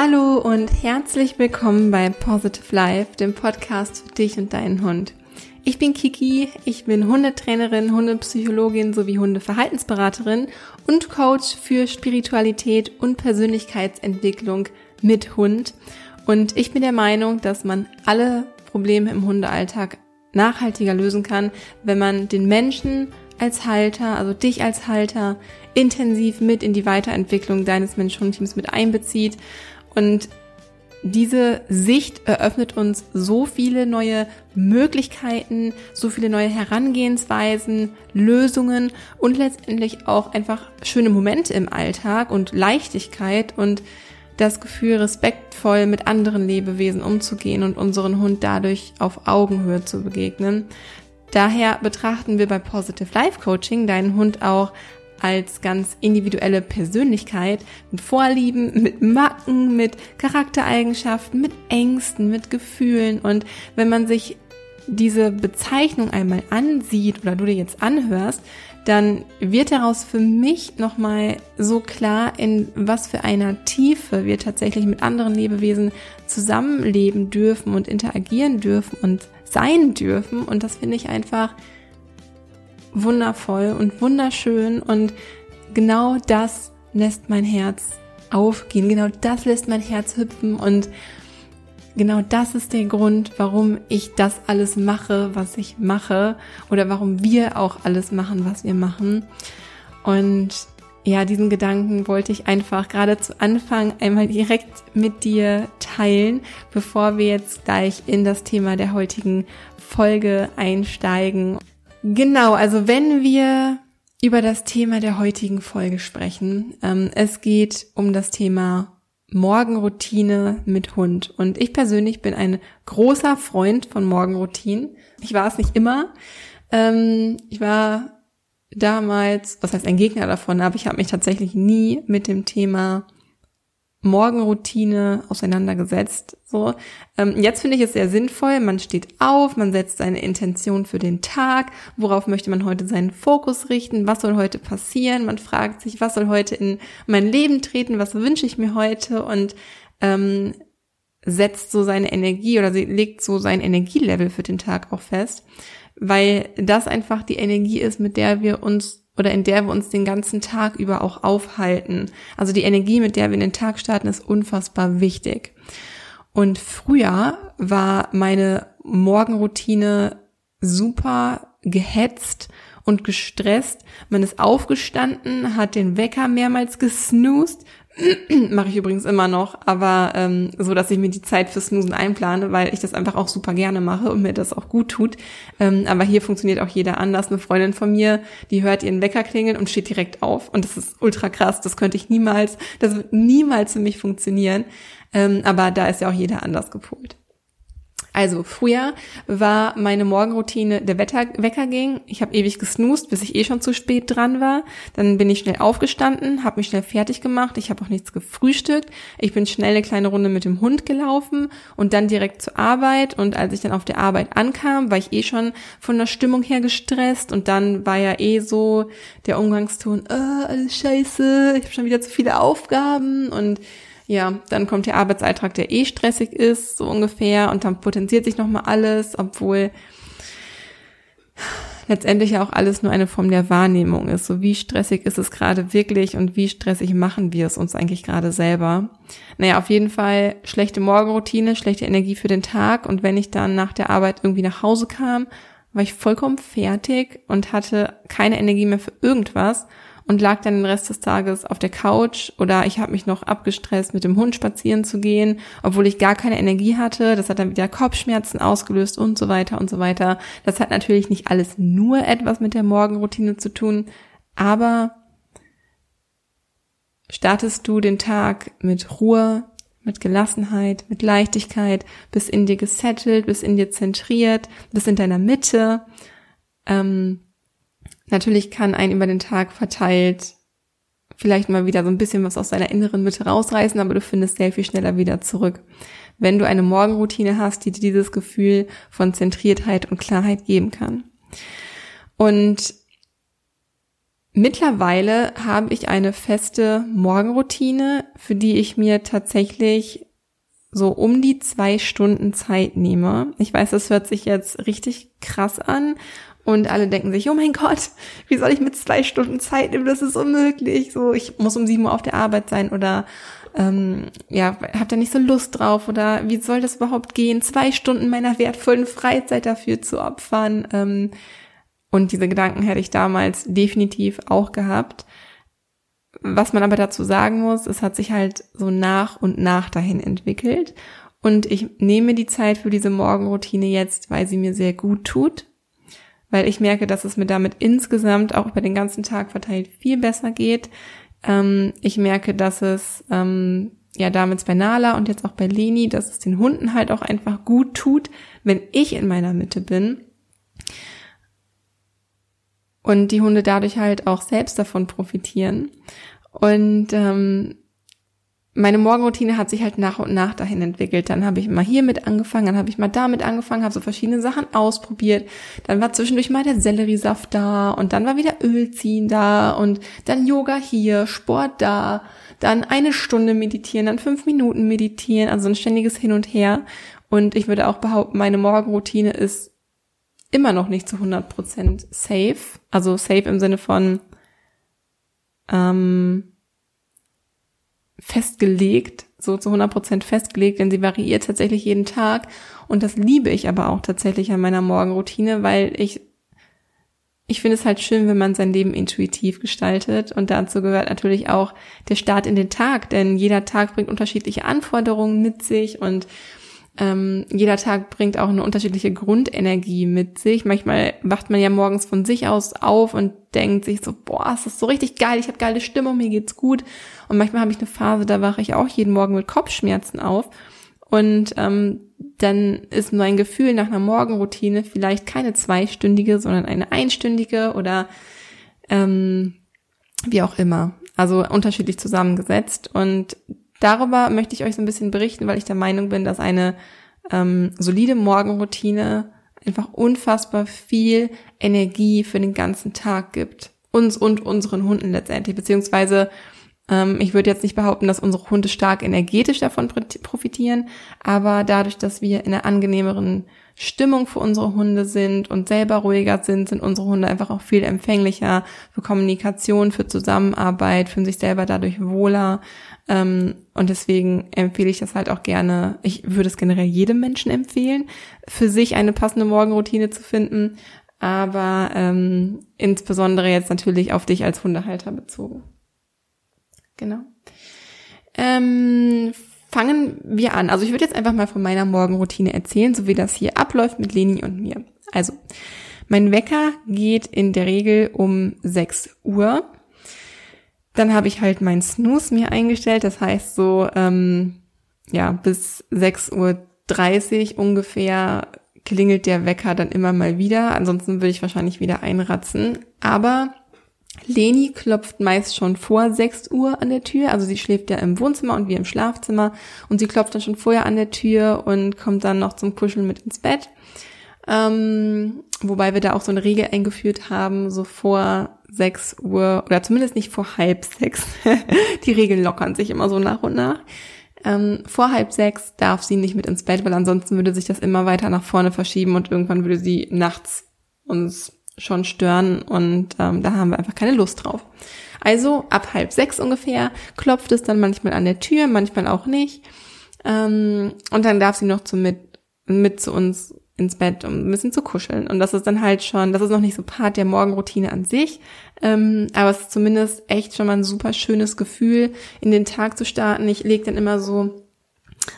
Hallo und herzlich willkommen bei Positive Life, dem Podcast für dich und deinen Hund. Ich bin Kiki, ich bin Hundetrainerin, Hundepsychologin sowie Hundeverhaltensberaterin und Coach für Spiritualität und Persönlichkeitsentwicklung mit Hund. Und ich bin der Meinung, dass man alle Probleme im Hundealltag nachhaltiger lösen kann, wenn man den Menschen als Halter, also dich als Halter, intensiv mit in die Weiterentwicklung deines Mensch-Hund-Teams mit einbezieht. Und diese Sicht eröffnet uns so viele neue Möglichkeiten, so viele neue Herangehensweisen, Lösungen und letztendlich auch einfach schöne Momente im Alltag und Leichtigkeit und das Gefühl, respektvoll mit anderen Lebewesen umzugehen und unseren Hund dadurch auf Augenhöhe zu begegnen. Daher betrachten wir bei Positive Life Coaching deinen Hund auch als ganz individuelle Persönlichkeit mit Vorlieben, mit Macken, mit Charaktereigenschaften, mit Ängsten, mit Gefühlen. Und wenn man sich diese Bezeichnung einmal ansieht oder du dir jetzt anhörst, dann wird daraus für mich nochmal so klar, in was für einer Tiefe wir tatsächlich mit anderen Lebewesen zusammenleben dürfen und interagieren dürfen und sein dürfen. Und das finde ich einfach wundervoll und wunderschön. Und genau das lässt mein Herz aufgehen. Genau das lässt mein Herz hüpfen. Und genau das ist der Grund, warum ich das alles mache, was ich mache. Oder warum wir auch alles machen, was wir machen. Und ja, diesen Gedanken wollte ich einfach gerade zu Anfang einmal direkt mit dir teilen, bevor wir jetzt gleich in das Thema der heutigen Folge einsteigen. Genau, also wenn wir über das Thema der heutigen Folge sprechen, ähm, es geht um das Thema Morgenroutine mit Hund. Und ich persönlich bin ein großer Freund von Morgenroutinen. Ich war es nicht immer. Ähm, ich war damals, was heißt ein Gegner davon, aber ich habe mich tatsächlich nie mit dem Thema Morgenroutine auseinandergesetzt. So, ähm, jetzt finde ich es sehr sinnvoll. Man steht auf, man setzt seine Intention für den Tag. Worauf möchte man heute seinen Fokus richten? Was soll heute passieren? Man fragt sich, was soll heute in mein Leben treten? Was wünsche ich mir heute? Und ähm, setzt so seine Energie oder legt so sein Energielevel für den Tag auch fest weil das einfach die Energie ist, mit der wir uns oder in der wir uns den ganzen Tag über auch aufhalten. Also die Energie, mit der wir in den Tag starten, ist unfassbar wichtig. Und früher war meine Morgenroutine super gehetzt und gestresst. Man ist aufgestanden, hat den Wecker mehrmals gesnoost, Mache ich übrigens immer noch, aber ähm, so, dass ich mir die Zeit für Snoosen einplane, weil ich das einfach auch super gerne mache und mir das auch gut tut. Ähm, aber hier funktioniert auch jeder anders. Eine Freundin von mir, die hört ihren Wecker klingeln und steht direkt auf. Und das ist ultra krass. Das könnte ich niemals, das wird niemals für mich funktionieren. Ähm, aber da ist ja auch jeder anders gepolt. Also früher war meine Morgenroutine, der Wetter, Wecker ging. Ich habe ewig gesnoost, bis ich eh schon zu spät dran war. Dann bin ich schnell aufgestanden, habe mich schnell fertig gemacht. Ich habe auch nichts gefrühstückt. Ich bin schnell eine kleine Runde mit dem Hund gelaufen und dann direkt zur Arbeit. Und als ich dann auf der Arbeit ankam, war ich eh schon von der Stimmung her gestresst. Und dann war ja eh so der Umgangston, äh, alles scheiße, ich habe schon wieder zu viele Aufgaben und ja, dann kommt der Arbeitsalltag, der eh stressig ist, so ungefähr, und dann potenziert sich nochmal alles, obwohl letztendlich ja auch alles nur eine Form der Wahrnehmung ist. So wie stressig ist es gerade wirklich und wie stressig machen wir es uns eigentlich gerade selber. Naja, auf jeden Fall schlechte Morgenroutine, schlechte Energie für den Tag und wenn ich dann nach der Arbeit irgendwie nach Hause kam, war ich vollkommen fertig und hatte keine Energie mehr für irgendwas und lag dann den Rest des Tages auf der Couch oder ich habe mich noch abgestresst, mit dem Hund spazieren zu gehen, obwohl ich gar keine Energie hatte. Das hat dann wieder Kopfschmerzen ausgelöst und so weiter und so weiter. Das hat natürlich nicht alles nur etwas mit der Morgenroutine zu tun, aber startest du den Tag mit Ruhe, mit Gelassenheit, mit Leichtigkeit, bis in dir gesettelt, bis in dir zentriert, bis in deiner Mitte, ähm, Natürlich kann ein über den Tag verteilt vielleicht mal wieder so ein bisschen was aus deiner inneren Mitte rausreißen, aber du findest sehr viel schneller wieder zurück. Wenn du eine Morgenroutine hast, die dir dieses Gefühl von Zentriertheit und Klarheit geben kann. Und Mittlerweile habe ich eine feste Morgenroutine, für die ich mir tatsächlich so um die zwei Stunden Zeit nehme. Ich weiß, das hört sich jetzt richtig krass an und alle denken sich, oh mein Gott, wie soll ich mit zwei Stunden Zeit nehmen? Das ist unmöglich. So, ich muss um sieben Uhr auf der Arbeit sein oder ähm, ja, habt ihr nicht so Lust drauf oder wie soll das überhaupt gehen? Zwei Stunden meiner wertvollen Freizeit dafür zu opfern. Ähm, und diese Gedanken hätte ich damals definitiv auch gehabt. Was man aber dazu sagen muss, es hat sich halt so nach und nach dahin entwickelt. Und ich nehme die Zeit für diese Morgenroutine jetzt, weil sie mir sehr gut tut. Weil ich merke, dass es mir damit insgesamt auch über den ganzen Tag verteilt viel besser geht. Ähm, ich merke, dass es ähm, ja damals bei Nala und jetzt auch bei Leni, dass es den Hunden halt auch einfach gut tut, wenn ich in meiner Mitte bin und die Hunde dadurch halt auch selbst davon profitieren. Und ähm, meine Morgenroutine hat sich halt nach und nach dahin entwickelt. Dann habe ich mal hier mit angefangen, dann habe ich mal damit angefangen, habe so verschiedene Sachen ausprobiert. Dann war zwischendurch mal der Selleriesaft da und dann war wieder Ölziehen da und dann Yoga hier, Sport da, dann eine Stunde meditieren, dann fünf Minuten meditieren, also ein ständiges Hin und Her. Und ich würde auch behaupten, meine Morgenroutine ist immer noch nicht zu 100% safe. Also safe im Sinne von ähm, festgelegt, so zu 100% festgelegt, denn sie variiert tatsächlich jeden Tag. Und das liebe ich aber auch tatsächlich an meiner Morgenroutine, weil ich ich finde es halt schön, wenn man sein Leben intuitiv gestaltet. Und dazu gehört natürlich auch der Start in den Tag, denn jeder Tag bringt unterschiedliche Anforderungen mit sich und ähm, jeder Tag bringt auch eine unterschiedliche Grundenergie mit sich. Manchmal wacht man ja morgens von sich aus auf und denkt sich so, boah, ist so richtig geil, ich habe geile Stimmung, mir geht's gut. Und manchmal habe ich eine Phase, da wache ich auch jeden Morgen mit Kopfschmerzen auf. Und ähm, dann ist mein Gefühl nach einer Morgenroutine vielleicht keine zweistündige, sondern eine einstündige oder ähm, wie auch immer. Also unterschiedlich zusammengesetzt. Und darüber möchte ich euch so ein bisschen berichten, weil ich der Meinung bin, dass eine ähm, solide Morgenroutine einfach unfassbar viel Energie für den ganzen Tag gibt. Uns und unseren Hunden letztendlich, beziehungsweise ähm, ich würde jetzt nicht behaupten, dass unsere Hunde stark energetisch davon profitieren, aber dadurch, dass wir in einer angenehmeren Stimmung für unsere Hunde sind und selber ruhiger sind, sind unsere Hunde einfach auch viel empfänglicher für Kommunikation, für Zusammenarbeit, fühlen sich selber dadurch wohler. Ähm, und deswegen empfehle ich das halt auch gerne. Ich würde es generell jedem Menschen empfehlen, für sich eine passende Morgenroutine zu finden, aber ähm, insbesondere jetzt natürlich auf dich als Hundehalter bezogen. Genau. Ähm, fangen wir an. Also ich würde jetzt einfach mal von meiner Morgenroutine erzählen, so wie das hier abläuft mit Leni und mir. Also, mein Wecker geht in der Regel um 6 Uhr. Dann habe ich halt mein Snooze mir eingestellt. Das heißt so, ähm, ja, bis 6.30 Uhr ungefähr klingelt der Wecker dann immer mal wieder. Ansonsten würde ich wahrscheinlich wieder einratzen. Aber Leni klopft meist schon vor 6 Uhr an der Tür, also sie schläft ja im Wohnzimmer und wir im Schlafzimmer und sie klopft dann schon vorher an der Tür und kommt dann noch zum Kuscheln mit ins Bett. Ähm, wobei wir da auch so eine Regel eingeführt haben, so vor 6 Uhr oder zumindest nicht vor halb sechs. Die Regeln lockern sich immer so nach und nach. Ähm, vor halb sechs darf sie nicht mit ins Bett, weil ansonsten würde sich das immer weiter nach vorne verschieben und irgendwann würde sie nachts uns schon stören und ähm, da haben wir einfach keine Lust drauf. Also ab halb sechs ungefähr klopft es dann manchmal an der Tür, manchmal auch nicht. Ähm, und dann darf sie noch zu mit, mit zu uns ins Bett, um ein bisschen zu kuscheln. Und das ist dann halt schon, das ist noch nicht so Part der Morgenroutine an sich, ähm, aber es ist zumindest echt schon mal ein super schönes Gefühl, in den Tag zu starten. Ich lege dann immer so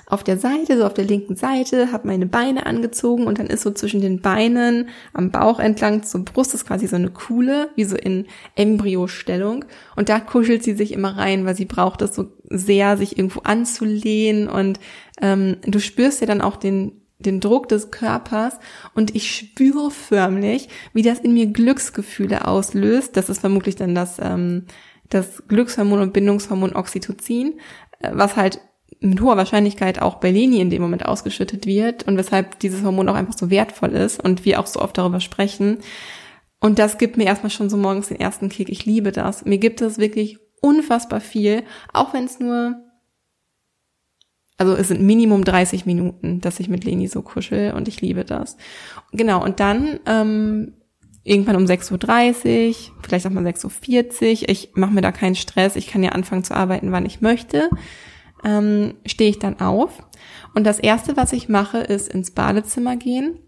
auf der Seite, so auf der linken Seite, habe meine Beine angezogen und dann ist so zwischen den Beinen am Bauch entlang zur Brust ist quasi so eine Kuhle, wie so in Embryostellung und da kuschelt sie sich immer rein, weil sie braucht es so sehr, sich irgendwo anzulehnen und ähm, du spürst ja dann auch den den Druck des Körpers und ich spüre förmlich, wie das in mir Glücksgefühle auslöst. Das ist vermutlich dann das ähm, das Glückshormon und Bindungshormon Oxytocin, äh, was halt mit hoher Wahrscheinlichkeit auch Bellini in dem Moment ausgeschüttet wird und weshalb dieses Hormon auch einfach so wertvoll ist und wir auch so oft darüber sprechen. Und das gibt mir erstmal schon so morgens den ersten Kick. Ich liebe das. Mir gibt es wirklich unfassbar viel, auch wenn es nur, also es sind Minimum 30 Minuten, dass ich mit Leni so kuschel und ich liebe das. Genau, und dann ähm, irgendwann um 6.30 Uhr, vielleicht auch mal 6.40 Uhr, ich mache mir da keinen Stress, ich kann ja anfangen zu arbeiten, wann ich möchte, ähm, stehe ich dann auf. Und das Erste, was ich mache, ist ins Badezimmer gehen,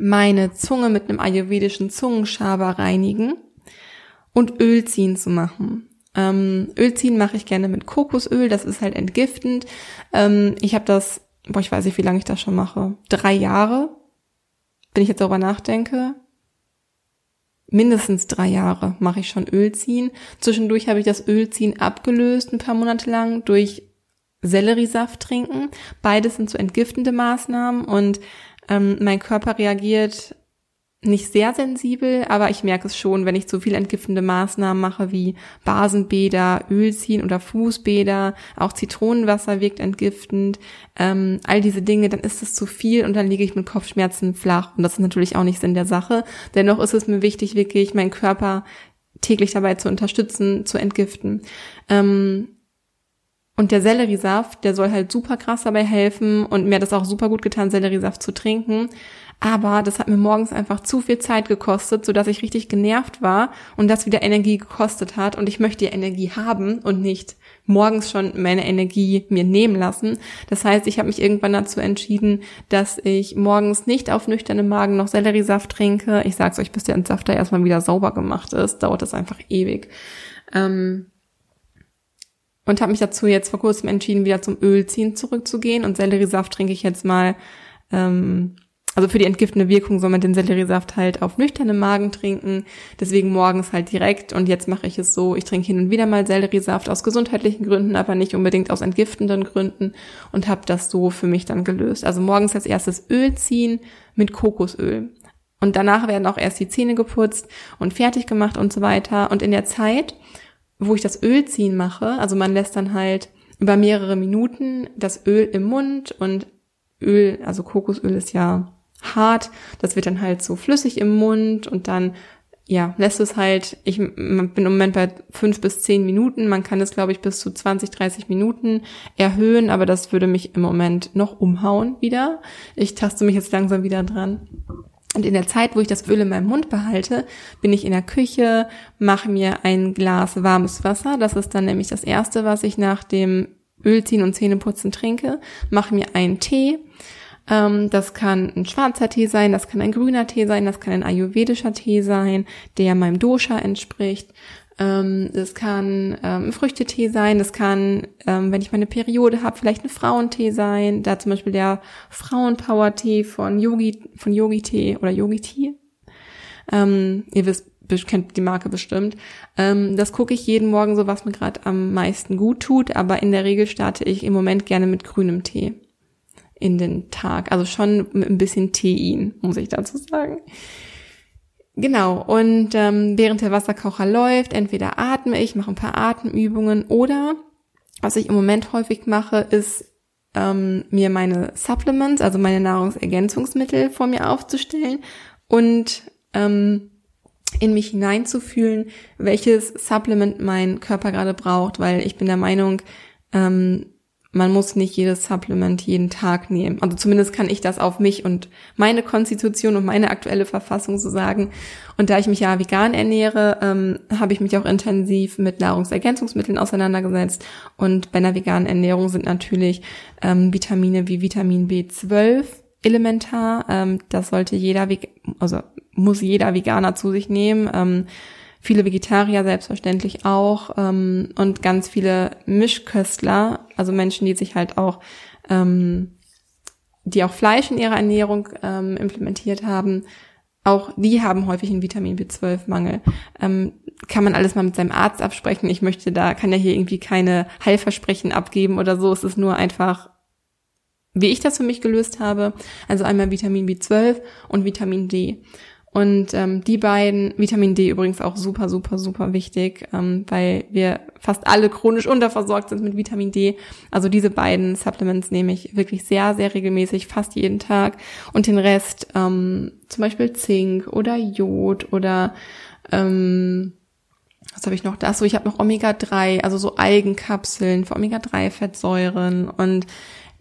meine Zunge mit einem ayurvedischen Zungenschaber reinigen und Öl ziehen zu machen. Ähm, Öl ziehen mache ich gerne mit Kokosöl, das ist halt entgiftend. Ähm, ich habe das, boah, ich weiß nicht, wie lange ich das schon mache. Drei Jahre, wenn ich jetzt darüber nachdenke. Mindestens drei Jahre mache ich schon Öl ziehen. Zwischendurch habe ich das Ölziehen abgelöst, ein paar Monate lang, durch Selleriesaft trinken. Beides sind so entgiftende Maßnahmen und ähm, mein Körper reagiert nicht sehr sensibel, aber ich merke es schon, wenn ich zu viel entgiftende Maßnahmen mache, wie Basenbäder, Ölziehen oder Fußbäder, auch Zitronenwasser wirkt entgiftend, ähm, all diese Dinge, dann ist es zu viel und dann liege ich mit Kopfschmerzen flach. Und das ist natürlich auch nicht Sinn der Sache. Dennoch ist es mir wichtig, wirklich meinen Körper täglich dabei zu unterstützen, zu entgiften. Ähm, und der Selleriesaft, der soll halt super krass dabei helfen und mir hat es auch super gut getan, Selleriesaft zu trinken. Aber das hat mir morgens einfach zu viel Zeit gekostet, sodass ich richtig genervt war und das wieder Energie gekostet hat. Und ich möchte die Energie haben und nicht morgens schon meine Energie mir nehmen lassen. Das heißt, ich habe mich irgendwann dazu entschieden, dass ich morgens nicht auf nüchternem Magen noch Selleriesaft trinke. Ich sag's euch, bis der Entsafter erstmal wieder sauber gemacht ist, dauert das einfach ewig. Ähm und habe mich dazu jetzt vor kurzem entschieden, wieder zum Ölziehen zurückzugehen. Und Selleriesaft trinke ich jetzt mal, ähm, also für die entgiftende Wirkung soll man den Selleriesaft halt auf nüchternem Magen trinken. Deswegen morgens halt direkt. Und jetzt mache ich es so, ich trinke hin und wieder mal Selleriesaft aus gesundheitlichen Gründen, aber nicht unbedingt aus entgiftenden Gründen. Und habe das so für mich dann gelöst. Also morgens als erstes Öl ziehen mit Kokosöl. Und danach werden auch erst die Zähne geputzt und fertig gemacht und so weiter. Und in der Zeit wo ich das Öl ziehen mache, also man lässt dann halt über mehrere Minuten das Öl im Mund und Öl, also Kokosöl ist ja hart, das wird dann halt so flüssig im Mund und dann ja, lässt es halt, ich bin im Moment bei fünf bis zehn Minuten, man kann es, glaube ich, bis zu 20, 30 Minuten erhöhen, aber das würde mich im Moment noch umhauen wieder. Ich taste mich jetzt langsam wieder dran. Und in der Zeit, wo ich das Öl in meinem Mund behalte, bin ich in der Küche, mache mir ein Glas warmes Wasser. Das ist dann nämlich das erste, was ich nach dem Ölziehen und Zähneputzen trinke. Mache mir einen Tee. Ähm, das kann ein schwarzer Tee sein, das kann ein grüner Tee sein, das kann ein ayurvedischer Tee sein, der meinem Dosha entspricht. Ähm, das kann ähm, Früchtetee sein, das kann, ähm, wenn ich meine Periode habe, vielleicht ein Frauentee sein. Da zum Beispiel der Frauenpower-Tee von Yogi, von Yogi-Tee oder Yogi-Tee. Ähm, ihr wisst, kennt die Marke bestimmt. Ähm, das gucke ich jeden Morgen so, was mir gerade am meisten gut tut, aber in der Regel starte ich im Moment gerne mit grünem Tee in den Tag. Also schon mit ein bisschen Tein, muss ich dazu sagen. Genau, und ähm, während der Wasserkocher läuft, entweder atme ich, mache ein paar Atemübungen oder was ich im Moment häufig mache, ist ähm, mir meine Supplements, also meine Nahrungsergänzungsmittel vor mir aufzustellen und ähm, in mich hineinzufühlen, welches Supplement mein Körper gerade braucht, weil ich bin der Meinung, ähm, man muss nicht jedes Supplement jeden Tag nehmen. Also zumindest kann ich das auf mich und meine Konstitution und meine aktuelle Verfassung so sagen. Und da ich mich ja vegan ernähre, ähm, habe ich mich auch intensiv mit Nahrungsergänzungsmitteln auseinandergesetzt. Und bei einer veganen Ernährung sind natürlich ähm, Vitamine wie Vitamin B12 elementar. Ähm, das sollte jeder, also muss jeder Veganer zu sich nehmen. Ähm, viele Vegetarier selbstverständlich auch ähm, und ganz viele Mischköstler, also Menschen, die sich halt auch, ähm, die auch Fleisch in ihrer Ernährung ähm, implementiert haben, auch die haben häufig einen Vitamin B12-Mangel. Ähm, kann man alles mal mit seinem Arzt absprechen. Ich möchte da, kann ja hier irgendwie keine Heilversprechen abgeben oder so. Es ist nur einfach, wie ich das für mich gelöst habe. Also einmal Vitamin B12 und Vitamin D. Und ähm, die beiden, Vitamin D übrigens auch super, super, super wichtig, ähm, weil wir fast alle chronisch unterversorgt sind mit Vitamin D. Also diese beiden Supplements nehme ich wirklich sehr, sehr regelmäßig, fast jeden Tag. Und den Rest, ähm, zum Beispiel Zink oder Jod oder ähm, was habe ich noch? Da so, ich habe noch Omega-3, also so Algenkapseln für Omega-3-Fettsäuren und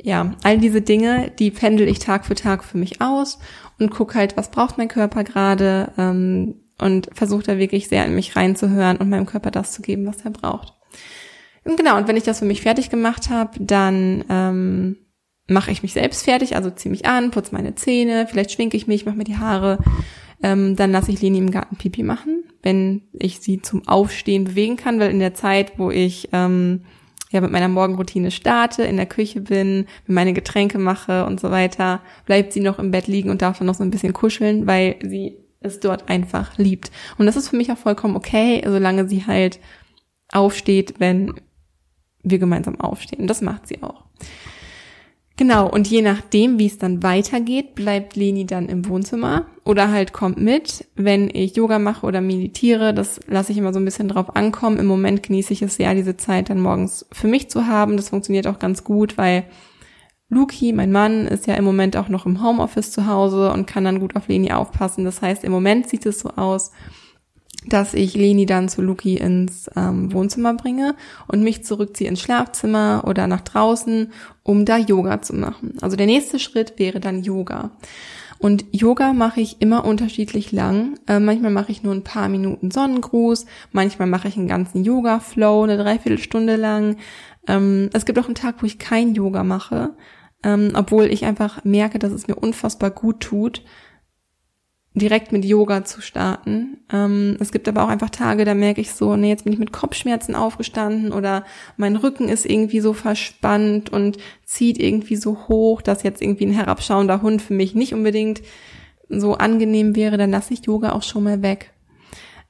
ja, all diese Dinge, die pendel ich Tag für Tag für mich aus und guck halt, was braucht mein Körper gerade ähm, und versuche da wirklich sehr in mich reinzuhören und meinem Körper das zu geben, was er braucht. Und genau, und wenn ich das für mich fertig gemacht habe, dann ähm, mache ich mich selbst fertig, also ziehe mich an, putze meine Zähne, vielleicht schminke ich mich, mache mir die Haare, ähm, dann lasse ich Leni im Garten Pipi machen, wenn ich sie zum Aufstehen bewegen kann, weil in der Zeit, wo ich ähm, ja mit meiner Morgenroutine starte, in der Küche bin, meine Getränke mache und so weiter, bleibt sie noch im Bett liegen und darf dann noch so ein bisschen kuscheln, weil sie es dort einfach liebt. Und das ist für mich auch vollkommen okay, solange sie halt aufsteht, wenn wir gemeinsam aufstehen. Das macht sie auch. Genau, und je nachdem, wie es dann weitergeht, bleibt Leni dann im Wohnzimmer oder halt kommt mit, wenn ich Yoga mache oder meditiere. Das lasse ich immer so ein bisschen drauf ankommen. Im Moment genieße ich es sehr, diese Zeit dann morgens für mich zu haben. Das funktioniert auch ganz gut, weil Luki, mein Mann, ist ja im Moment auch noch im Homeoffice zu Hause und kann dann gut auf Leni aufpassen. Das heißt, im Moment sieht es so aus, dass ich Leni dann zu Luki ins ähm, Wohnzimmer bringe und mich zurückziehe ins Schlafzimmer oder nach draußen, um da Yoga zu machen. Also der nächste Schritt wäre dann Yoga. Und Yoga mache ich immer unterschiedlich lang. Äh, manchmal mache ich nur ein paar Minuten Sonnengruß, manchmal mache ich einen ganzen Yoga-Flow, eine Dreiviertelstunde lang. Ähm, es gibt auch einen Tag, wo ich kein Yoga mache, ähm, obwohl ich einfach merke, dass es mir unfassbar gut tut, direkt mit Yoga zu starten. Ähm, es gibt aber auch einfach Tage, da merke ich so, nee, jetzt bin ich mit Kopfschmerzen aufgestanden oder mein Rücken ist irgendwie so verspannt und zieht irgendwie so hoch, dass jetzt irgendwie ein herabschauender Hund für mich nicht unbedingt so angenehm wäre, dann lasse ich Yoga auch schon mal weg.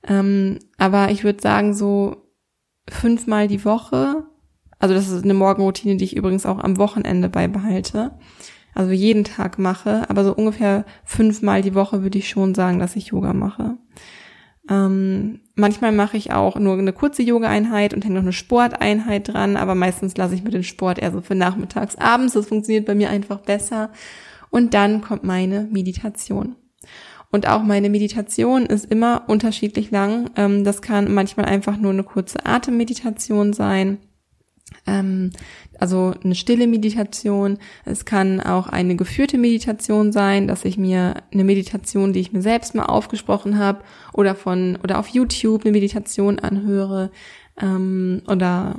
Ähm, aber ich würde sagen, so fünfmal die Woche, also das ist eine Morgenroutine, die ich übrigens auch am Wochenende beibehalte also jeden Tag mache, aber so ungefähr fünfmal die Woche würde ich schon sagen, dass ich Yoga mache. Ähm, manchmal mache ich auch nur eine kurze Yoga-Einheit und hänge noch eine Sporteinheit dran, aber meistens lasse ich mir den Sport eher so für nachmittags, abends. Das funktioniert bei mir einfach besser. Und dann kommt meine Meditation. Und auch meine Meditation ist immer unterschiedlich lang. Ähm, das kann manchmal einfach nur eine kurze Atemmeditation sein ähm, also eine stille Meditation. Es kann auch eine geführte Meditation sein, dass ich mir eine Meditation, die ich mir selbst mal aufgesprochen habe, oder von oder auf YouTube eine Meditation anhöre ähm, oder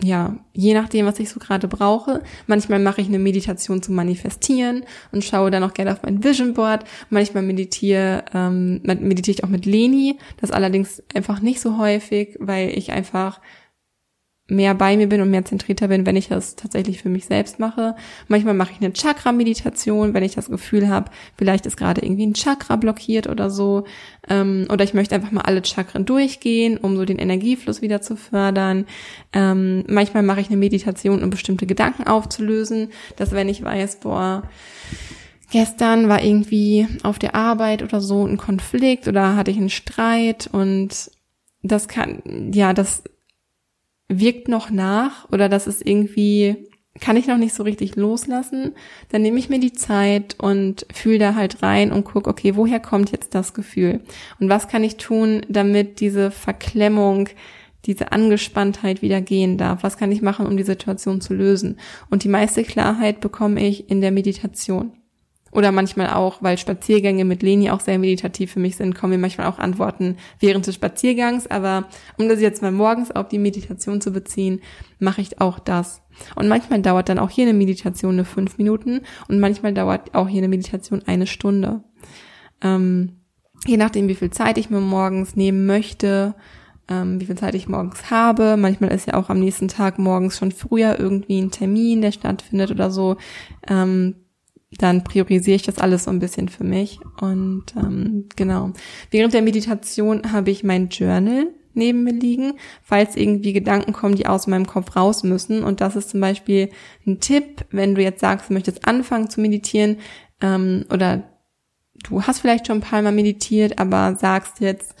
ja, je nachdem, was ich so gerade brauche. Manchmal mache ich eine Meditation zum Manifestieren und schaue dann auch gerne auf mein Vision Board. Manchmal meditiere, ähm, meditiere ich auch mit Leni. Das allerdings einfach nicht so häufig, weil ich einfach mehr bei mir bin und mehr zentrierter bin, wenn ich das tatsächlich für mich selbst mache. Manchmal mache ich eine Chakra-Meditation, wenn ich das Gefühl habe, vielleicht ist gerade irgendwie ein Chakra blockiert oder so. Ähm, oder ich möchte einfach mal alle Chakren durchgehen, um so den Energiefluss wieder zu fördern. Ähm, manchmal mache ich eine Meditation, um bestimmte Gedanken aufzulösen, dass wenn ich weiß, boah, gestern war irgendwie auf der Arbeit oder so ein Konflikt oder hatte ich einen Streit und das kann, ja, das wirkt noch nach oder das ist irgendwie, kann ich noch nicht so richtig loslassen, dann nehme ich mir die Zeit und fühle da halt rein und guck, okay, woher kommt jetzt das Gefühl? Und was kann ich tun, damit diese Verklemmung, diese Angespanntheit wieder gehen darf? Was kann ich machen, um die Situation zu lösen? Und die meiste Klarheit bekomme ich in der Meditation. Oder manchmal auch, weil Spaziergänge mit Leni auch sehr meditativ für mich sind, kommen mir manchmal auch Antworten während des Spaziergangs. Aber um das jetzt mal morgens auf die Meditation zu beziehen, mache ich auch das. Und manchmal dauert dann auch hier eine Meditation eine fünf Minuten und manchmal dauert auch hier eine Meditation eine Stunde. Ähm, je nachdem, wie viel Zeit ich mir morgens nehmen möchte, ähm, wie viel Zeit ich morgens habe. Manchmal ist ja auch am nächsten Tag morgens schon früher irgendwie ein Termin, der stattfindet oder so. Ähm, dann priorisiere ich das alles so ein bisschen für mich. Und ähm, genau. Während der Meditation habe ich mein Journal neben mir liegen, falls irgendwie Gedanken kommen, die aus meinem Kopf raus müssen. Und das ist zum Beispiel ein Tipp, wenn du jetzt sagst, du möchtest anfangen zu meditieren ähm, oder du hast vielleicht schon ein paar Mal meditiert, aber sagst jetzt,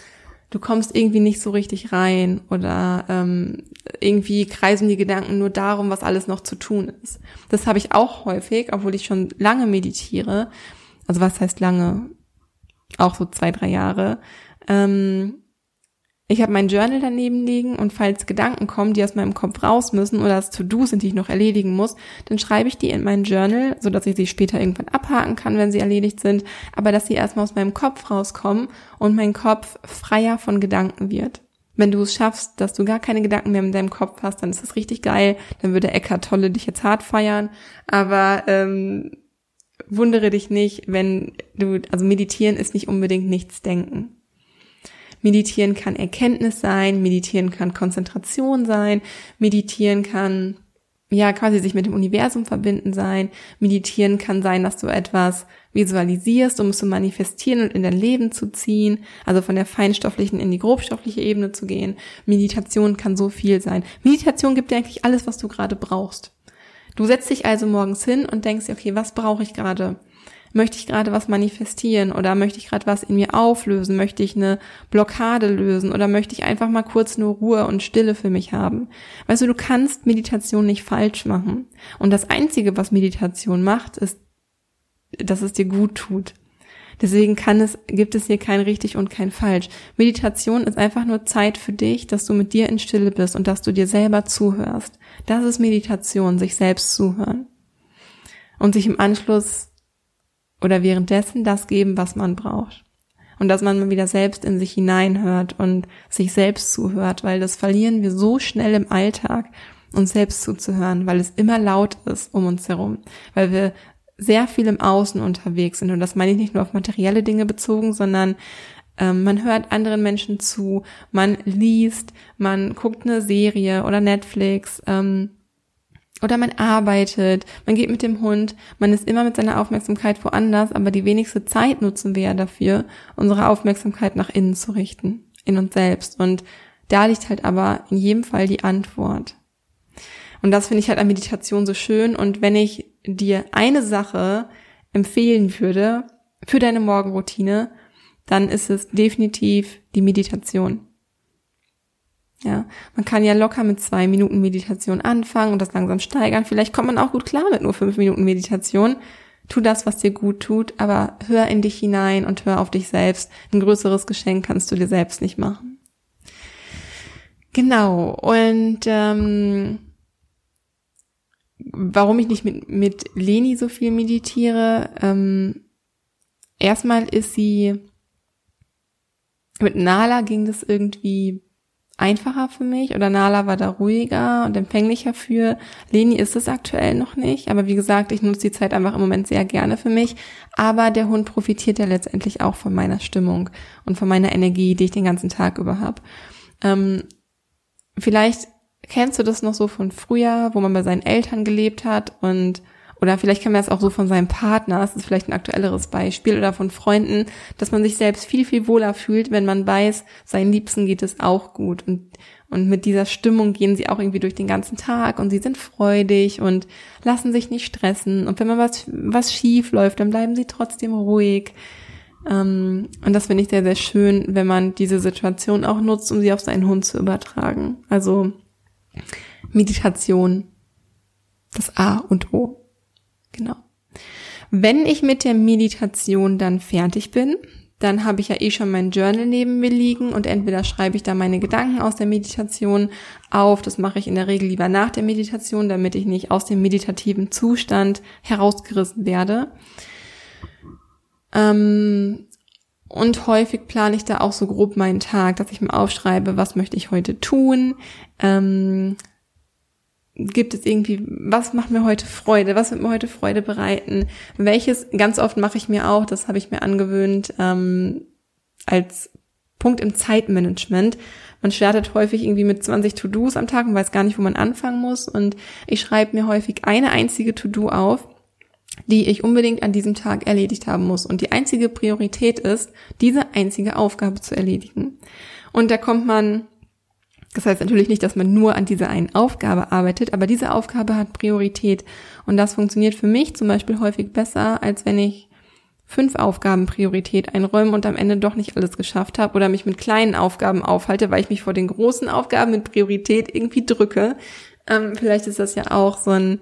du kommst irgendwie nicht so richtig rein oder ähm, irgendwie kreisen die Gedanken nur darum, was alles noch zu tun ist. Das habe ich auch häufig, obwohl ich schon lange meditiere. Also was heißt lange? Auch so zwei, drei Jahre. Ähm, ich habe mein Journal daneben liegen und falls Gedanken kommen, die aus meinem Kopf raus müssen oder das To-Do sind, die ich noch erledigen muss, dann schreibe ich die in mein Journal, so dass ich sie später irgendwann abhaken kann, wenn sie erledigt sind, aber dass sie erstmal aus meinem Kopf rauskommen und mein Kopf freier von Gedanken wird. Wenn du es schaffst, dass du gar keine Gedanken mehr in deinem Kopf hast, dann ist das richtig geil. Dann würde Eckart Tolle dich jetzt hart feiern. Aber ähm, wundere dich nicht, wenn du, also meditieren ist nicht unbedingt nichts denken. Meditieren kann Erkenntnis sein, meditieren kann Konzentration sein, meditieren kann ja quasi sich mit dem Universum verbinden sein. Meditieren kann sein, dass du etwas visualisierst, um es zu manifestieren und in dein Leben zu ziehen, also von der feinstofflichen in die grobstoffliche Ebene zu gehen. Meditation kann so viel sein. Meditation gibt dir eigentlich alles, was du gerade brauchst. Du setzt dich also morgens hin und denkst dir, okay, was brauche ich gerade? Möchte ich gerade was manifestieren oder möchte ich gerade was in mir auflösen? Möchte ich eine Blockade lösen oder möchte ich einfach mal kurz nur Ruhe und Stille für mich haben? Weißt du, du kannst Meditation nicht falsch machen. Und das Einzige, was Meditation macht, ist, dass es dir gut tut. Deswegen kann es, gibt es hier kein richtig und kein falsch. Meditation ist einfach nur Zeit für dich, dass du mit dir in Stille bist und dass du dir selber zuhörst. Das ist Meditation, sich selbst zuhören. Und sich im Anschluss oder währenddessen das geben, was man braucht. Und dass man mal wieder selbst in sich hineinhört und sich selbst zuhört, weil das verlieren wir so schnell im Alltag, uns selbst zuzuhören, weil es immer laut ist um uns herum, weil wir sehr viel im Außen unterwegs sind. Und das meine ich nicht nur auf materielle Dinge bezogen, sondern ähm, man hört anderen Menschen zu, man liest, man guckt eine Serie oder Netflix, ähm, oder man arbeitet, man geht mit dem Hund, man ist immer mit seiner Aufmerksamkeit woanders, aber die wenigste Zeit nutzen wir ja dafür, unsere Aufmerksamkeit nach innen zu richten, in uns selbst. Und da liegt halt aber in jedem Fall die Antwort. Und das finde ich halt an Meditation so schön. Und wenn ich dir eine Sache empfehlen würde für deine Morgenroutine, dann ist es definitiv die Meditation. Ja, man kann ja locker mit zwei Minuten Meditation anfangen und das langsam steigern. Vielleicht kommt man auch gut klar mit nur fünf Minuten Meditation. Tu das, was dir gut tut, aber hör in dich hinein und hör auf dich selbst. Ein größeres Geschenk kannst du dir selbst nicht machen. Genau. Und ähm, warum ich nicht mit, mit Leni so viel meditiere, ähm, erstmal ist sie, mit Nala ging das irgendwie einfacher für mich oder Nala war da ruhiger und empfänglicher für. Leni ist es aktuell noch nicht, aber wie gesagt, ich nutze die Zeit einfach im Moment sehr gerne für mich. Aber der Hund profitiert ja letztendlich auch von meiner Stimmung und von meiner Energie, die ich den ganzen Tag über habe. Ähm, vielleicht kennst du das noch so von früher, wo man bei seinen Eltern gelebt hat und oder vielleicht kann man das auch so von seinem Partner, das ist vielleicht ein aktuelleres Beispiel, oder von Freunden, dass man sich selbst viel, viel wohler fühlt, wenn man weiß, seinen Liebsten geht es auch gut. Und, und mit dieser Stimmung gehen sie auch irgendwie durch den ganzen Tag und sie sind freudig und lassen sich nicht stressen. Und wenn man was, was schief läuft, dann bleiben sie trotzdem ruhig. Ähm, und das finde ich sehr, sehr schön, wenn man diese Situation auch nutzt, um sie auf seinen Hund zu übertragen. Also Meditation, das A und O. Genau. Wenn ich mit der Meditation dann fertig bin, dann habe ich ja eh schon mein Journal neben mir liegen und entweder schreibe ich da meine Gedanken aus der Meditation auf, das mache ich in der Regel lieber nach der Meditation, damit ich nicht aus dem meditativen Zustand herausgerissen werde. Ähm, und häufig plane ich da auch so grob meinen Tag, dass ich mir aufschreibe, was möchte ich heute tun, ähm, gibt es irgendwie, was macht mir heute Freude, was wird mir heute Freude bereiten, welches, ganz oft mache ich mir auch, das habe ich mir angewöhnt, ähm, als Punkt im Zeitmanagement. Man startet häufig irgendwie mit 20 To-Dos am Tag und weiß gar nicht, wo man anfangen muss. Und ich schreibe mir häufig eine einzige To-Do auf, die ich unbedingt an diesem Tag erledigt haben muss. Und die einzige Priorität ist, diese einzige Aufgabe zu erledigen. Und da kommt man das heißt natürlich nicht, dass man nur an dieser einen Aufgabe arbeitet, aber diese Aufgabe hat Priorität. Und das funktioniert für mich zum Beispiel häufig besser, als wenn ich fünf Aufgaben Priorität einräume und am Ende doch nicht alles geschafft habe oder mich mit kleinen Aufgaben aufhalte, weil ich mich vor den großen Aufgaben mit Priorität irgendwie drücke. Ähm, vielleicht ist das ja auch so ein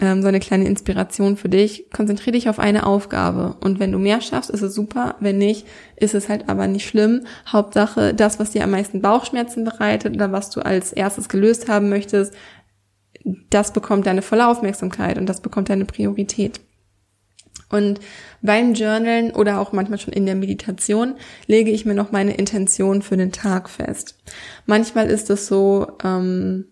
ähm, so eine kleine Inspiration für dich. Konzentriere dich auf eine Aufgabe. Und wenn du mehr schaffst, ist es super. Wenn nicht, ist es halt aber nicht schlimm. Hauptsache, das, was dir am meisten Bauchschmerzen bereitet oder was du als erstes gelöst haben möchtest, das bekommt deine volle Aufmerksamkeit und das bekommt deine Priorität. Und beim Journalen oder auch manchmal schon in der Meditation lege ich mir noch meine Intention für den Tag fest. Manchmal ist es so, ähm,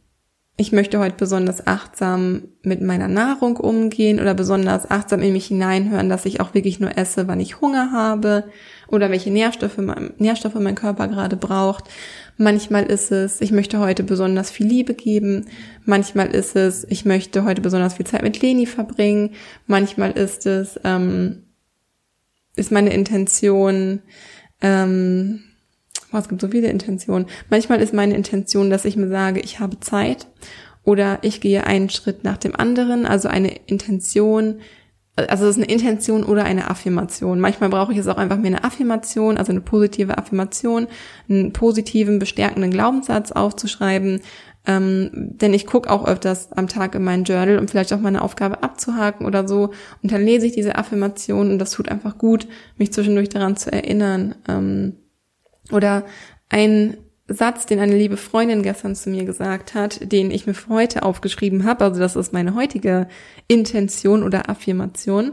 ich möchte heute besonders achtsam mit meiner Nahrung umgehen oder besonders achtsam in mich hineinhören, dass ich auch wirklich nur esse, wann ich Hunger habe oder welche Nährstoffe mein, Nährstoffe mein Körper gerade braucht. Manchmal ist es, ich möchte heute besonders viel Liebe geben. Manchmal ist es, ich möchte heute besonders viel Zeit mit Leni verbringen. Manchmal ist es, ähm, ist meine Intention, ähm, oh, es gibt so viele Intentionen. Manchmal ist meine Intention, dass ich mir sage, ich habe Zeit oder ich gehe einen Schritt nach dem anderen. Also eine Intention, also es ist eine Intention oder eine Affirmation. Manchmal brauche ich es auch einfach mir eine Affirmation, also eine positive Affirmation, einen positiven, bestärkenden Glaubenssatz aufzuschreiben. Ähm, denn ich gucke auch öfters am Tag in mein Journal, um vielleicht auch meine Aufgabe abzuhaken oder so. Und dann lese ich diese Affirmation und das tut einfach gut, mich zwischendurch daran zu erinnern. Ähm, oder ein Satz, den eine liebe Freundin gestern zu mir gesagt hat, den ich mir für heute aufgeschrieben habe, also das ist meine heutige Intention oder Affirmation,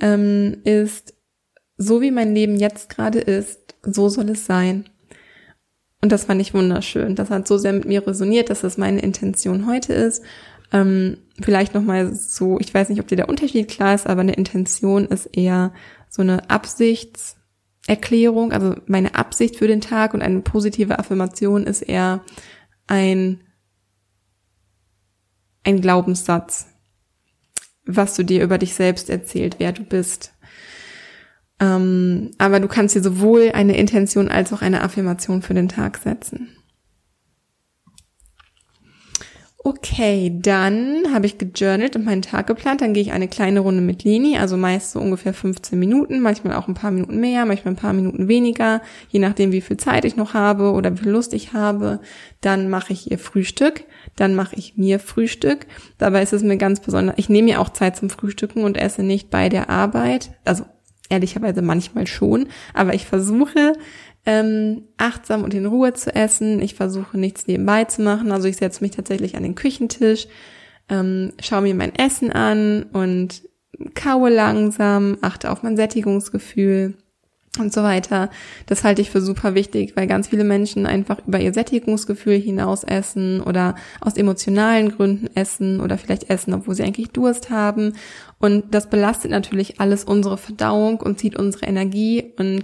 ähm, ist, so wie mein Leben jetzt gerade ist, so soll es sein. Und das fand ich wunderschön. Das hat so sehr mit mir resoniert, dass das meine Intention heute ist. Ähm, vielleicht nochmal so, ich weiß nicht, ob dir der Unterschied klar ist, aber eine Intention ist eher so eine Absichts- Erklärung, also meine Absicht für den Tag und eine positive Affirmation ist eher ein, ein Glaubenssatz, was du dir über dich selbst erzählt, wer du bist. Ähm, aber du kannst dir sowohl eine Intention als auch eine Affirmation für den Tag setzen. Okay, dann habe ich gejournalt und meinen Tag geplant. Dann gehe ich eine kleine Runde mit Leni, also meist so ungefähr 15 Minuten, manchmal auch ein paar Minuten mehr, manchmal ein paar Minuten weniger, je nachdem, wie viel Zeit ich noch habe oder wie viel Lust ich habe. Dann mache ich ihr Frühstück, dann mache ich mir Frühstück. Dabei ist es mir ganz besonders, ich nehme mir auch Zeit zum Frühstücken und esse nicht bei der Arbeit. Also ehrlicherweise manchmal schon, aber ich versuche ähm, achtsam und in Ruhe zu essen. Ich versuche nichts nebenbei zu machen. Also ich setze mich tatsächlich an den Küchentisch, ähm, schaue mir mein Essen an und kaue langsam, achte auf mein Sättigungsgefühl und so weiter. Das halte ich für super wichtig, weil ganz viele Menschen einfach über ihr Sättigungsgefühl hinaus essen oder aus emotionalen Gründen essen oder vielleicht essen, obwohl sie eigentlich Durst haben. Und das belastet natürlich alles unsere Verdauung und zieht unsere Energie und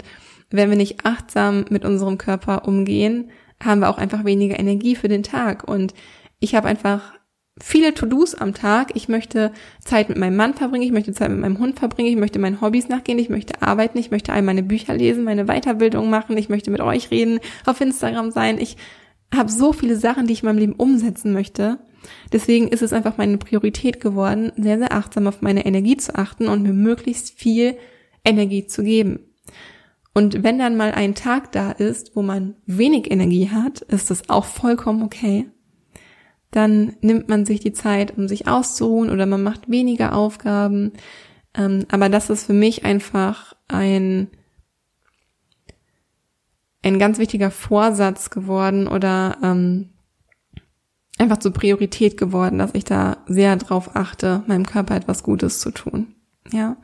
wenn wir nicht achtsam mit unserem Körper umgehen, haben wir auch einfach weniger Energie für den Tag. Und ich habe einfach viele To-Dos am Tag. Ich möchte Zeit mit meinem Mann verbringen, ich möchte Zeit mit meinem Hund verbringen, ich möchte meinen Hobbys nachgehen, ich möchte arbeiten, ich möchte all meine Bücher lesen, meine Weiterbildung machen, ich möchte mit euch reden, auf Instagram sein. Ich habe so viele Sachen, die ich in meinem Leben umsetzen möchte. Deswegen ist es einfach meine Priorität geworden, sehr, sehr achtsam auf meine Energie zu achten und mir möglichst viel Energie zu geben. Und wenn dann mal ein Tag da ist, wo man wenig Energie hat, ist das auch vollkommen okay. Dann nimmt man sich die Zeit, um sich auszuruhen oder man macht weniger Aufgaben. Ähm, aber das ist für mich einfach ein, ein ganz wichtiger Vorsatz geworden oder ähm, einfach zur Priorität geworden, dass ich da sehr drauf achte, meinem Körper etwas Gutes zu tun. Ja.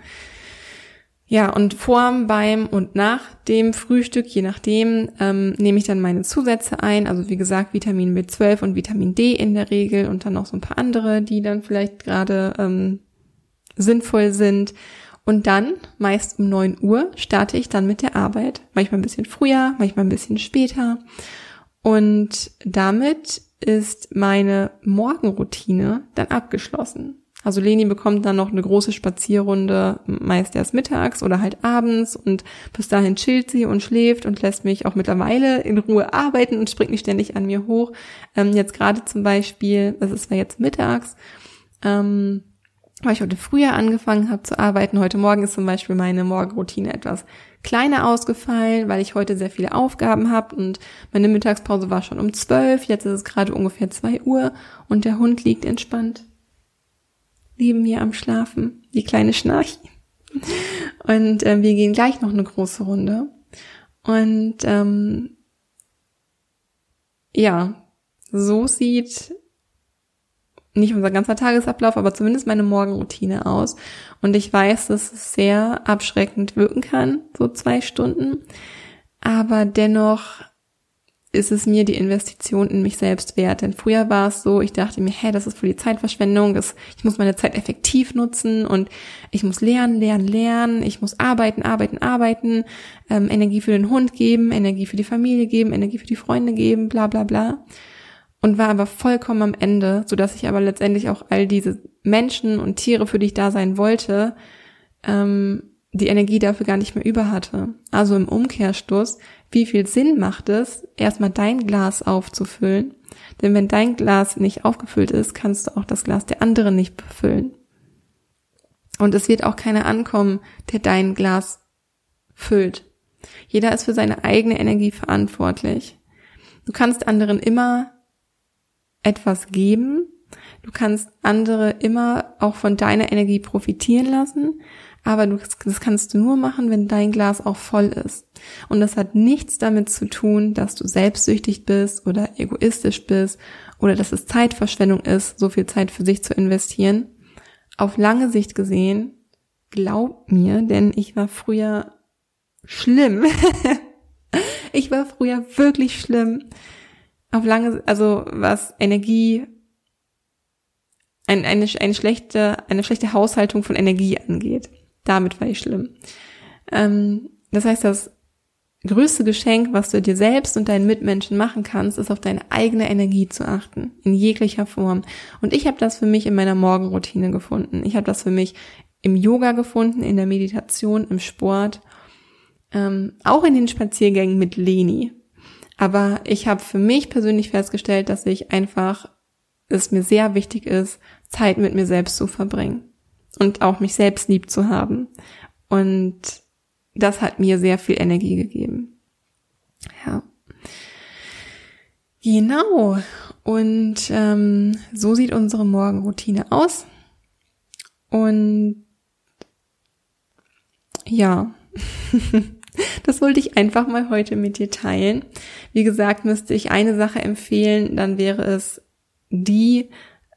Ja, und vorm, beim und nach dem Frühstück, je nachdem, ähm, nehme ich dann meine Zusätze ein. Also wie gesagt, Vitamin B12 und Vitamin D in der Regel und dann noch so ein paar andere, die dann vielleicht gerade ähm, sinnvoll sind. Und dann, meist um neun Uhr, starte ich dann mit der Arbeit. Manchmal ein bisschen früher, manchmal ein bisschen später. Und damit ist meine Morgenroutine dann abgeschlossen. Also Leni bekommt dann noch eine große Spazierrunde, meist erst mittags oder halt abends und bis dahin chillt sie und schläft und lässt mich auch mittlerweile in Ruhe arbeiten und springt nicht ständig an mir hoch. Ähm, jetzt gerade zum Beispiel, das ist zwar jetzt mittags, ähm, weil ich heute früher angefangen habe zu arbeiten. Heute Morgen ist zum Beispiel meine Morgenroutine etwas kleiner ausgefallen, weil ich heute sehr viele Aufgaben habe und meine Mittagspause war schon um zwölf. Jetzt ist es gerade ungefähr zwei Uhr und der Hund liegt entspannt neben mir am Schlafen, die kleine Schnarchi. Und äh, wir gehen gleich noch eine große Runde. Und ähm, ja, so sieht nicht unser ganzer Tagesablauf, aber zumindest meine Morgenroutine aus. Und ich weiß, dass es sehr abschreckend wirken kann, so zwei Stunden. Aber dennoch ist es mir die Investition in mich selbst wert. Denn früher war es so, ich dachte mir, hä, das ist voll die Zeitverschwendung, das, ich muss meine Zeit effektiv nutzen und ich muss lernen, lernen, lernen, ich muss arbeiten, arbeiten, arbeiten, ähm, Energie für den Hund geben, Energie für die Familie geben, Energie für die Freunde geben, bla bla bla. Und war aber vollkommen am Ende, so dass ich aber letztendlich auch all diese Menschen und Tiere, für die ich da sein wollte, ähm, die Energie dafür gar nicht mehr über hatte. Also im Umkehrstoß wie viel Sinn macht es, erstmal dein Glas aufzufüllen? Denn wenn dein Glas nicht aufgefüllt ist, kannst du auch das Glas der anderen nicht befüllen. Und es wird auch keiner ankommen, der dein Glas füllt. Jeder ist für seine eigene Energie verantwortlich. Du kannst anderen immer etwas geben. Du kannst andere immer auch von deiner Energie profitieren lassen. Aber du, das kannst du nur machen, wenn dein Glas auch voll ist. Und das hat nichts damit zu tun, dass du selbstsüchtig bist oder egoistisch bist oder dass es Zeitverschwendung ist, so viel Zeit für sich zu investieren. Auf lange Sicht gesehen, glaub mir, denn ich war früher schlimm. ich war früher wirklich schlimm. Auf lange, also was Energie, ein, eine, eine schlechte, eine schlechte Haushaltung von Energie angeht. Damit war ich schlimm. Ähm, das heißt, das größte Geschenk, was du dir selbst und deinen Mitmenschen machen kannst, ist auf deine eigene Energie zu achten, in jeglicher Form. Und ich habe das für mich in meiner Morgenroutine gefunden. Ich habe das für mich im Yoga gefunden, in der Meditation, im Sport, ähm, auch in den Spaziergängen mit Leni. Aber ich habe für mich persönlich festgestellt, dass ich einfach es mir sehr wichtig ist, Zeit mit mir selbst zu verbringen und auch mich selbst lieb zu haben. Und das hat mir sehr viel Energie gegeben. Ja. Genau. Und ähm, so sieht unsere Morgenroutine aus. Und ja, das wollte ich einfach mal heute mit dir teilen. Wie gesagt, müsste ich eine Sache empfehlen, dann wäre es die,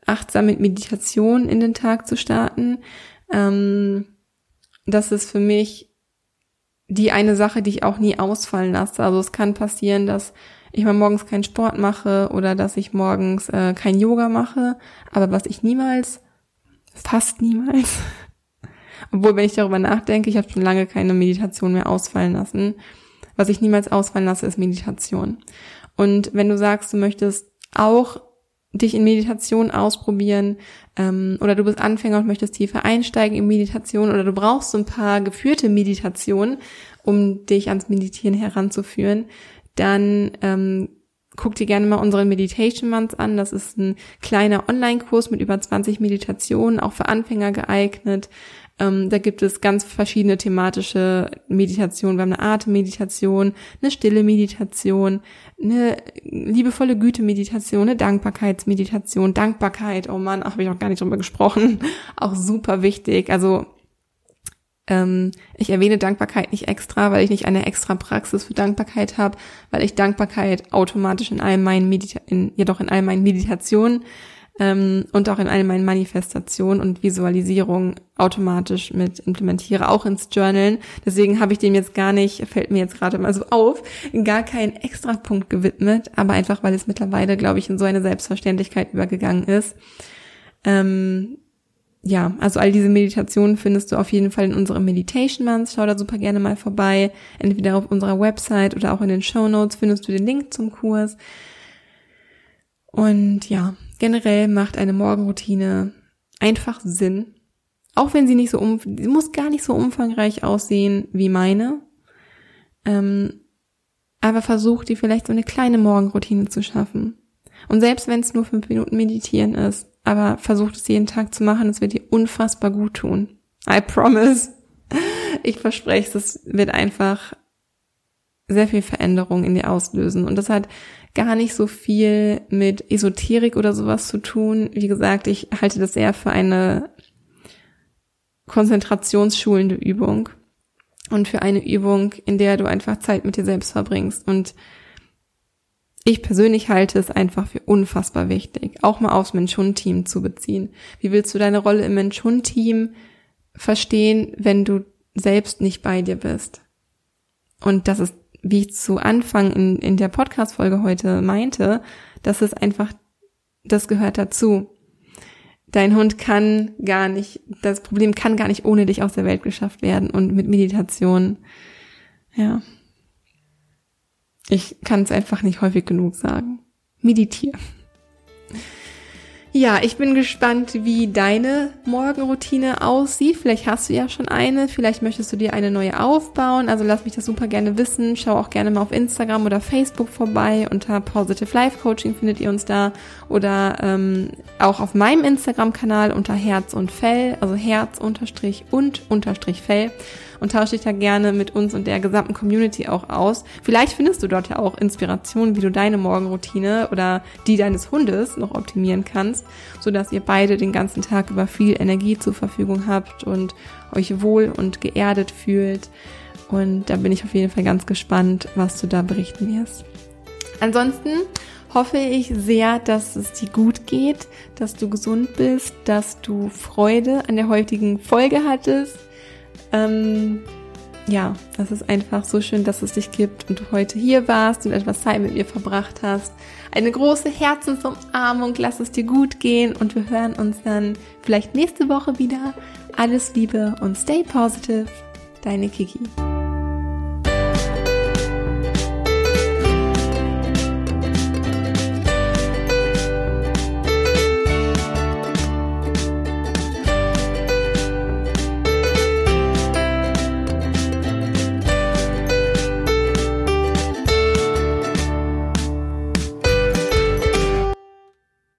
achtsam mit Meditation in den Tag zu starten. Ähm, das ist für mich die eine Sache, die ich auch nie ausfallen lasse. Also es kann passieren, dass ich mal morgens keinen Sport mache oder dass ich morgens äh, kein Yoga mache. Aber was ich niemals, fast niemals, obwohl wenn ich darüber nachdenke, ich habe schon lange keine Meditation mehr ausfallen lassen. Was ich niemals ausfallen lasse, ist Meditation. Und wenn du sagst, du möchtest auch dich in Meditation ausprobieren ähm, oder du bist Anfänger und möchtest tiefer einsteigen in Meditation oder du brauchst so ein paar geführte Meditationen, um dich ans Meditieren heranzuführen, dann ähm, guck dir gerne mal unseren Meditation Month an. Das ist ein kleiner Online-Kurs mit über 20 Meditationen, auch für Anfänger geeignet. Ähm, da gibt es ganz verschiedene thematische Meditationen. Wir haben eine Atemmeditation, eine stille Meditation, eine liebevolle Güte-Meditation, eine Dankbarkeitsmeditation, Dankbarkeit, oh Mann, ach, habe ich auch gar nicht drüber gesprochen, auch super wichtig. Also ähm, ich erwähne Dankbarkeit nicht extra, weil ich nicht eine extra Praxis für Dankbarkeit habe, weil ich Dankbarkeit automatisch in all meinen Medita in, jedoch in all meinen Meditationen ähm, und auch in all meinen Manifestationen und Visualisierungen automatisch mit implementiere, auch ins Journalen. Deswegen habe ich dem jetzt gar nicht, fällt mir jetzt gerade mal so auf, gar keinen Extrapunkt gewidmet, aber einfach, weil es mittlerweile, glaube ich, in so eine Selbstverständlichkeit übergegangen ist. Ähm, ja, also all diese Meditationen findest du auf jeden Fall in unserem Meditation Month. Schau da super gerne mal vorbei. Entweder auf unserer Website oder auch in den Show Notes findest du den Link zum Kurs. Und ja, generell macht eine Morgenroutine einfach Sinn. Auch wenn sie nicht so um, sie muss gar nicht so umfangreich aussehen wie meine. Ähm, aber versuch dir vielleicht so eine kleine Morgenroutine zu schaffen. Und selbst wenn es nur fünf Minuten meditieren ist, aber versuch es jeden Tag zu machen. Es wird dir unfassbar gut tun. I promise. Ich verspreche es wird einfach sehr viel Veränderung in dir auslösen. Und das hat gar nicht so viel mit Esoterik oder sowas zu tun. Wie gesagt, ich halte das eher für eine konzentrationsschulende Übung und für eine Übung, in der du einfach Zeit mit dir selbst verbringst. Und ich persönlich halte es einfach für unfassbar wichtig, auch mal aufs Mensch-Hund-Team zu beziehen. Wie willst du deine Rolle im Mensch-Hund-Team verstehen, wenn du selbst nicht bei dir bist? Und das ist, wie ich zu Anfang in, in der Podcast-Folge heute meinte, das ist einfach, das gehört dazu. Dein Hund kann gar nicht, das Problem kann gar nicht ohne dich aus der Welt geschafft werden und mit Meditation, ja. Ich kann es einfach nicht häufig genug sagen. Meditier. Ja, ich bin gespannt, wie deine Morgenroutine aussieht. Vielleicht hast du ja schon eine, vielleicht möchtest du dir eine neue aufbauen. Also lass mich das super gerne wissen. Schau auch gerne mal auf Instagram oder Facebook vorbei. Unter Positive Life Coaching findet ihr uns da. Oder ähm, auch auf meinem Instagram-Kanal unter Herz und Fell, also Herz unterstrich und unterstrich Fell und tausche dich da gerne mit uns und der gesamten Community auch aus. Vielleicht findest du dort ja auch Inspiration, wie du deine Morgenroutine oder die deines Hundes noch optimieren kannst, sodass ihr beide den ganzen Tag über viel Energie zur Verfügung habt und euch wohl und geerdet fühlt. Und da bin ich auf jeden Fall ganz gespannt, was du da berichten wirst. Ansonsten hoffe ich sehr, dass es dir gut geht, dass du gesund bist, dass du Freude an der heutigen Folge hattest ähm, ja, das ist einfach so schön, dass es dich gibt und du heute hier warst und etwas Zeit mit mir verbracht hast. Eine große Herzensumarmung, lass es dir gut gehen und wir hören uns dann vielleicht nächste Woche wieder. Alles Liebe und stay positive, deine Kiki.